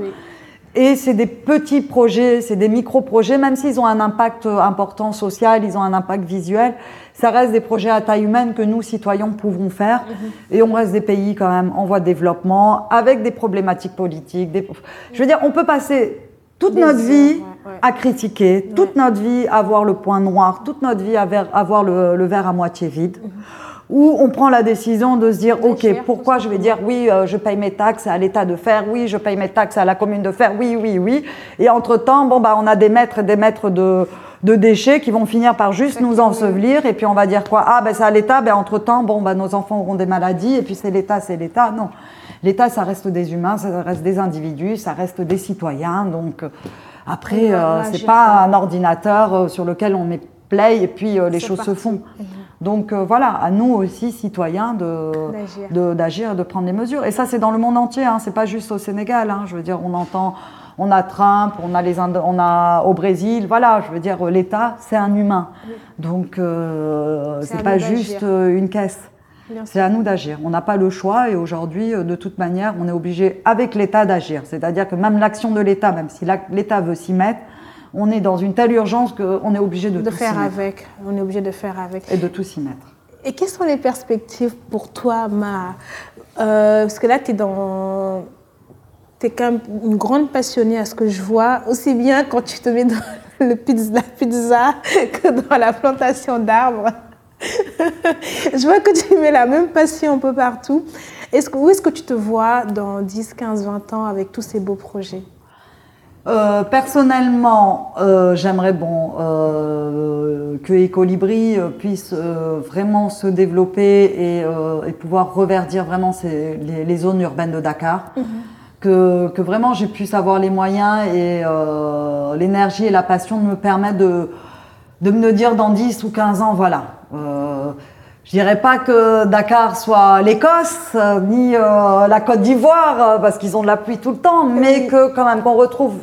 Et c'est des petits projets, c'est des micro-projets, même s'ils ont un impact important social, ils ont un impact visuel, ça reste des projets à taille humaine que nous, citoyens, pouvons faire. Et on reste des pays quand même en voie de développement, avec des problématiques politiques. Des... Je veux dire, on peut passer toute Des notre heures, vie ouais, ouais. à critiquer, toute notre vie à voir le point noir, toute notre vie à ver- à voir le, le verre à moitié vide. Où on prend la décision de se dire, ok, pourquoi je vais dire oui, euh, je paye mes taxes à l'État de faire, oui, je paye mes taxes à la commune de faire, oui, oui, oui. Et entre-temps, bon, bah, on a des maîtres et des maîtres de, de déchets qui vont finir par juste nous ensevelir. Et puis on va dire quoi? Ah, ben c'est à l'État, ben entre-temps, bon, bah, nos enfants auront des maladies, et puis c'est l'État, c'est l'État. Non. L'État, ça reste des humains, ça reste des individus, ça reste des citoyens. Donc euh, après, euh, agir, c'est pas un ordinateur euh, sur lequel on met play et puis euh, les choses se font. Donc euh, voilà, à nous aussi, citoyens, de- D'agir. et de prendre des mesures. Et ça, c'est dans le monde entier, hein, c'est pas juste au Sénégal. hein. Je veux dire, on entend, on a Trump, on a, les Indo- on a au Brésil, voilà, je veux dire, l'État, c'est un humain. Donc euh, C'est pas juste euh, une caisse. C'est à nous d'agir. On n'a pas le choix et aujourd'hui, euh, de toute manière, on est obligé avec l'État d'agir. C'est-à-dire que même l'action de l'État, même si l'État veut s'y mettre, on est dans une telle urgence qu'on est obligé de, de tout faire avec. On est obligé de faire avec. et de tout s'y mettre. Et quelles sont les perspectives pour toi, Ma Euh, Parce que là, tu es dans. Tu es quand même une grande passionnée à ce que je vois, aussi bien quand tu te mets dans <laughs> le pizza, la pizza que dans la plantation d'arbres. <laughs> Je vois que tu mets la même passion un peu partout. Est-ce que, où est-ce que tu te vois dans 10, 15, 20 ans avec tous ces beaux projets? Euh, personnellement, euh, j'aimerais bon euh, que Ecolibri puisse vraiment se développer et, et, pouvoir reverdir vraiment ces, les, les, zones urbaines de Dakar. -hmm. que, que, vraiment je puisse avoir les moyens et l'énergie et la passion de me permettre de, de me dire dans 10 ou 15 ans, voilà. je dirais pas que Dakar soit l'Écosse ni la Côte d'Ivoire parce qu'ils ont de la pluie tout le temps, mais que quand même qu'on retrouve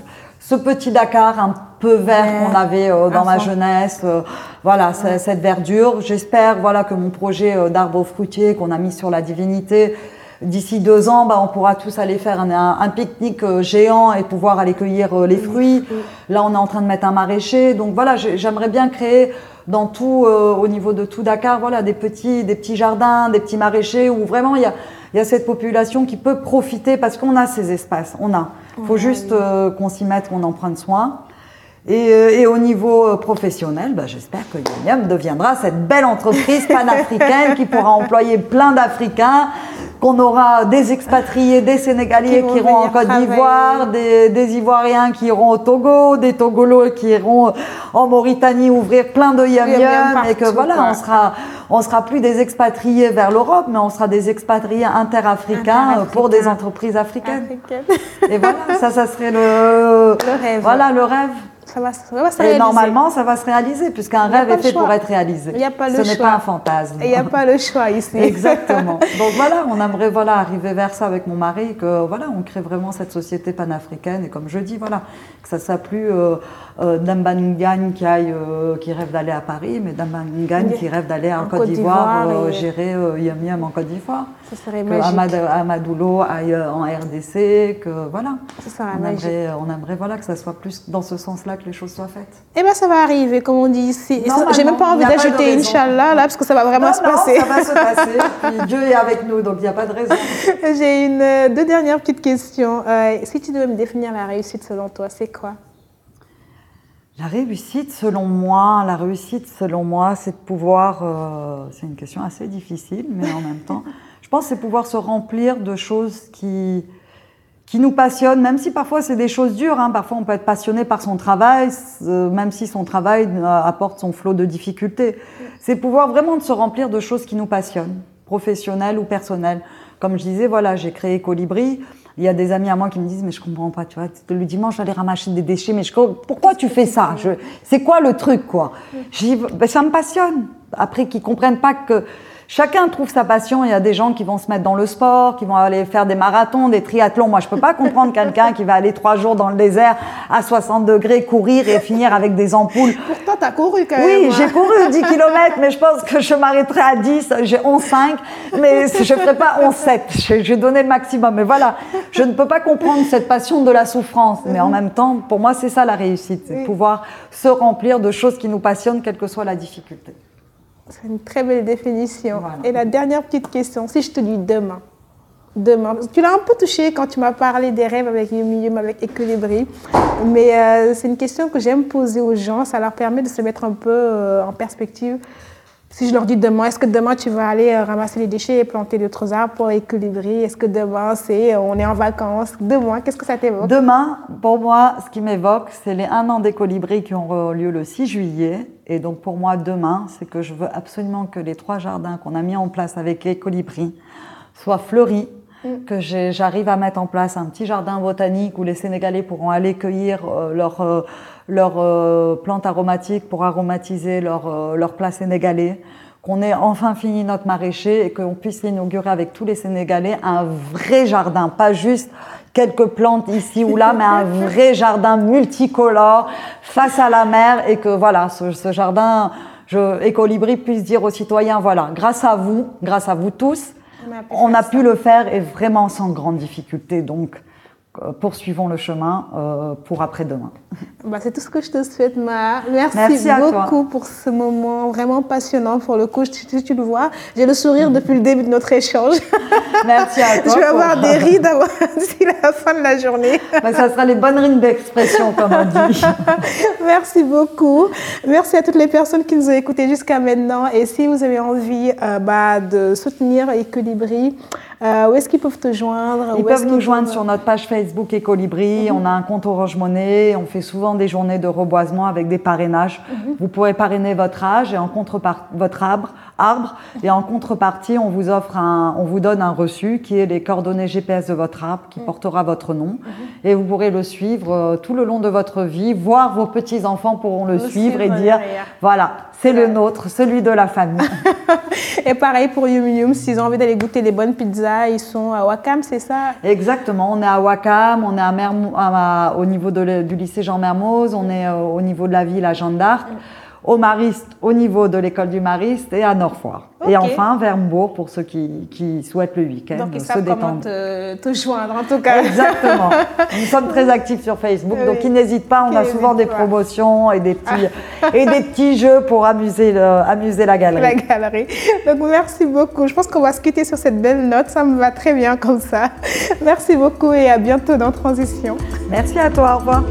ce petit Dakar un peu vert ouais. qu'on avait euh, dans ma jeunesse. Euh, voilà, ouais. cette verdure. J'espère voilà, que mon projet euh, d'arbre fruitier qu'on a mis sur la divinité, d'ici deux ans, bah, on pourra tous aller faire un, un, un pique-nique géant et pouvoir aller cueillir les fruits. Là, on est en train de mettre un maraîcher. Donc voilà, j'aimerais bien créer dans tout, euh, au niveau de tout Dakar, voilà, des petits, des petits jardins, des petits maraîchers où vraiment il y a, y a cette population qui peut profiter parce qu'on a ces espaces, on a. Il faut ouais, juste euh, qu'on s'y mette, qu'on en prenne soin. Et, euh, et, au niveau euh, professionnel, bah, j'espère que Yum deviendra cette belle entreprise panafricaine qui pourra employer plein d'Africains, qu'on aura des expatriés, des Sénégalais qui, qui iront en Côte d'Ivoire, des, des, Ivoiriens qui iront au Togo, des Togolos qui iront en Mauritanie ouvrir plein de Yum, et que voilà, quoi. on sera, on sera plus des expatriés vers l'Europe, mais on sera des expatriés interafricains Inter pour des entreprises africaines. Africaine. Et voilà, ça, ça serait le, le rêve. Voilà, le rêve. Ça va, ça va se Et normalement, ça va se réaliser, puisqu'un rêve est fait pour être réalisé. Il a pas le Ce n'est pas un fantasme. Il n'y a pas le choix ici. <laughs> Exactement. <laughs> Donc voilà, on aimerait voilà, arriver vers ça avec mon mari, que voilà, on crée vraiment cette société panafricaine. Et comme je dis, voilà, que ça ne soit plus euh, euh, Dambangan qui, aille, euh, qui rêve d'aller à Paris, mais Dambangan qui rêve d'aller en, en, Côte d'Ivoire, euh, et... gérer euh, Yum Yum en Côte d'Ivoire. Ça serait que. Amad, Amadoulo aille en RDC, que voilà. Ça serait on magique. aimerait, on aimerait voilà, que ça soit plus dans ce sens-là que les choses soient faites. Eh bien, ça va arriver, comme on dit ici. J'ai même pas envie d'ajouter Inch'Allah, là, parce que ça va vraiment non, se non, passer. ça va se passer. <laughs> Puis Dieu est avec nous, donc il n'y a pas de raison. <laughs> J'ai une, euh, deux dernières petites questions. Euh, si tu devais me définir la réussite selon toi, c'est quoi? La réussite, selon moi, la réussite, selon moi, c'est de pouvoir. Euh, c'est une question assez difficile, mais en même temps, <laughs> je pense c'est pouvoir se remplir de choses qui qui nous passionnent, même si parfois c'est des choses dures. Hein. Parfois, on peut être passionné par son travail, euh, même si son travail apporte son flot de difficultés. C'est pouvoir vraiment de se remplir de choses qui nous passionnent, professionnelles ou personnelles. Comme je disais, voilà, j'ai créé Colibri. Il y a des amis à moi qui me disent mais je comprends pas, tu vois, le dimanche j'allais ramasser des déchets, mais je pourquoi tu fais ça? Je, C'est quoi le truc quoi? Ben, Ça me passionne. Après qu'ils comprennent pas que Chacun trouve sa passion. Il y a des gens qui vont se mettre dans le sport, qui vont aller faire des marathons, des triathlons. Moi, je peux pas comprendre quelqu'un qui va aller trois jours dans le désert à 60 degrés, courir et finir avec des ampoules. Pourtant, tu as couru quand même. Oui, j'ai couru 10 km, mais je pense que je m'arrêterai à 10. J'ai 11,5, mais je ferai pas 11,7. Je, je vais donner le maximum. Mais voilà, je ne peux pas comprendre cette passion de la souffrance. Mais en même temps, pour moi, c'est ça la réussite. C'est oui. pouvoir se remplir de choses qui nous passionnent, quelle que soit la difficulté. C'est une très belle définition. Voilà. Et la dernière petite question, si je te dis demain, demain, tu l'as un peu touché quand tu m'as parlé des rêves avec Yum Yum, avec Equilibri, mais euh, c'est une question que j'aime poser aux gens, ça leur permet de se mettre un peu euh, en perspective. Si je leur dis demain, est-ce que demain tu vas aller euh, ramasser les déchets et planter d'autres arbres pour Equilibri Est-ce que demain c'est on est en vacances? Demain, qu'est-ce que ça t'évoque? Demain, pour moi, ce qui m'évoque, c'est les un an des colibris qui ont lieu le 6 juillet. Et donc pour moi, demain, c'est que je veux absolument que les trois jardins qu'on a mis en place avec les colibris soient fleuris, mm. que j'arrive à mettre en place un petit jardin botanique où les Sénégalais pourront aller cueillir euh, leurs euh, leur, euh, plantes aromatiques pour aromatiser leur, euh, leur plat sénégalais, qu'on ait enfin fini notre maraîcher et qu'on puisse l'inaugurer avec tous les Sénégalais, un vrai jardin, pas juste quelques plantes ici ou là, mais un <laughs> vrai jardin multicolore face à la mer et que voilà, ce, ce jardin, je, Ecolibri puisse dire aux citoyens, voilà, grâce à vous, grâce à vous tous, on a pu, on a pu le faire et vraiment sans grande difficulté. Donc, poursuivons le chemin euh, pour après-demain. Bah, c'est tout ce que je te souhaite, Ma. Merci, beaucoup pour ce moment vraiment passionnant. Pour le coup, si tu le vois, j'ai le sourire mm. depuis le début de notre échange. <laughs> Merci à <laughs> toi. je vais avoir des <laughs> rides d'ici la fin de la journée. Bah, ça sera les bonnes rides d'expression, comme on dit. Merci beaucoup. Merci à toutes les personnes qui nous ont écoutés jusqu'à maintenant. Et si vous avez envie euh, bah, de soutenir Equilibri, euh, où est-ce qu'ils peuvent te joindre? Ils peuvent nous joindre sur notre page Facebook Ecolibri. Mhm. On a un compte Orange Monnaie. On fait souvent des journées de reboisement avec des parrainages. Mhm. Vous pourrez parrainer votre âge et en contrepartie votre arbre, arbre. Et en contrepartie, on vous offre un, on vous donne un reçu qui est les coordonnées GPS de votre arbre qui mhm. portera votre nom. Et vous pourrez le suivre euh, tout le long de votre vie, voir vos petits enfants pourront le, suivre et dire, voilà, c'est le nôtre, celui de la famille. <laughs> et pareil pour Yum Yum, s'ils ont envie d'aller goûter des bonnes pizzas ils sont à Wakam, c'est ça? Exactement, on est à Wakam, on est à au niveau du lycée Jean Mermoz, on est euh, au niveau de la ville à Jeanne d'Arc au Mariste, au niveau de l'école du Mariste et à Norfoire. Et enfin, Vermbourg pour ceux qui, qui souhaitent le week-end donc, ils se détendre. Te, te, joindre en tout cas. Exactement. <laughs> Nous sommes très actifs sur Facebook, donc ils n'hésitent pas. On a souvent des promotions et des petits et des petits jeux pour amuser le, amuser la galerie. La galerie. Donc merci beaucoup. Je pense qu'on va se quitter sur cette belle note. Ça me va très bien comme ça. Merci beaucoup et à bientôt dans Transition. Merci à toi. Au revoir.